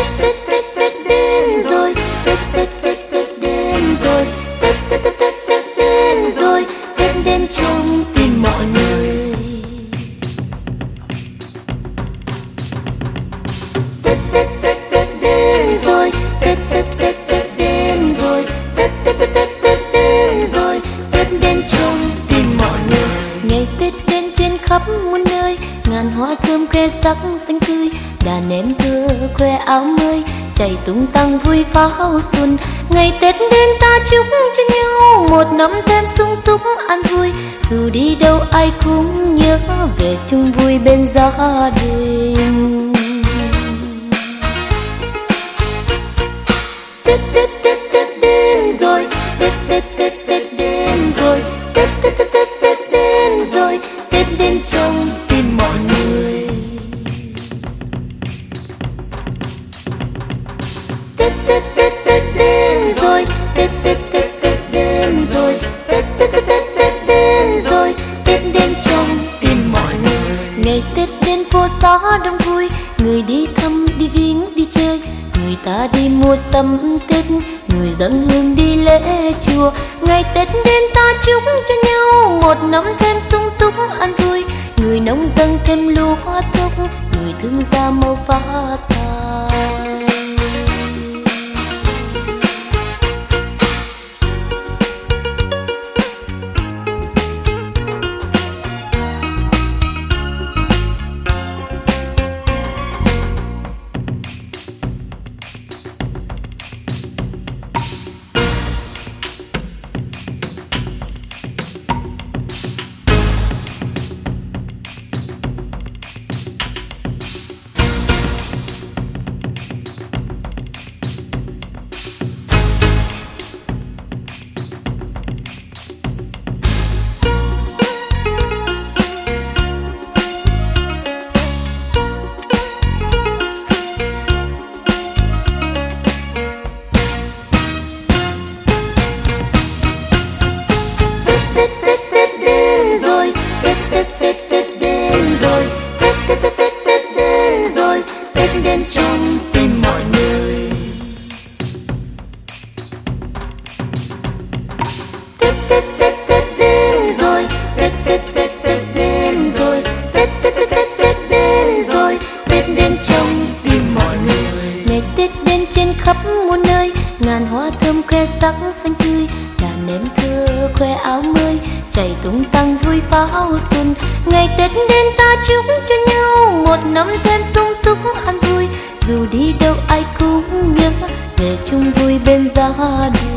the sắc xanh tươi đàn em thơ khoe áo mới chạy tung tăng vui pháo xuân. Ngày tết đến ta chúc cho nhau một năm thêm sung túc an vui. Dù đi đâu ai cũng nhớ về chung vui bên gia đình. Tết tết tết tết đến rồi. Tết tết ta đi mua sắm tết người dân hương đi lễ chùa. Ngày tết đến ta chúc cho nhau một năm thêm sung túc an vui. Người nông dân thêm lúa túc người thương gia mau phát tài Tết đến trong tim mọi người. Tết Tết Tết Tết đến rồi. Tết Tết Tết Tết đến rồi. Tết Tết Tết Tết Tết đến rồi. Tết đến trong tim mọi người. Ngày Tết đến trên khắp muôn nơi. Ngàn hoa thơm khoe sắc xanh tươi. Đàn em thưa khoe áo mới. Chạy tung tăng vui pháo xuân. Ngày tết đến ta chúc cho nhau một năm thêm an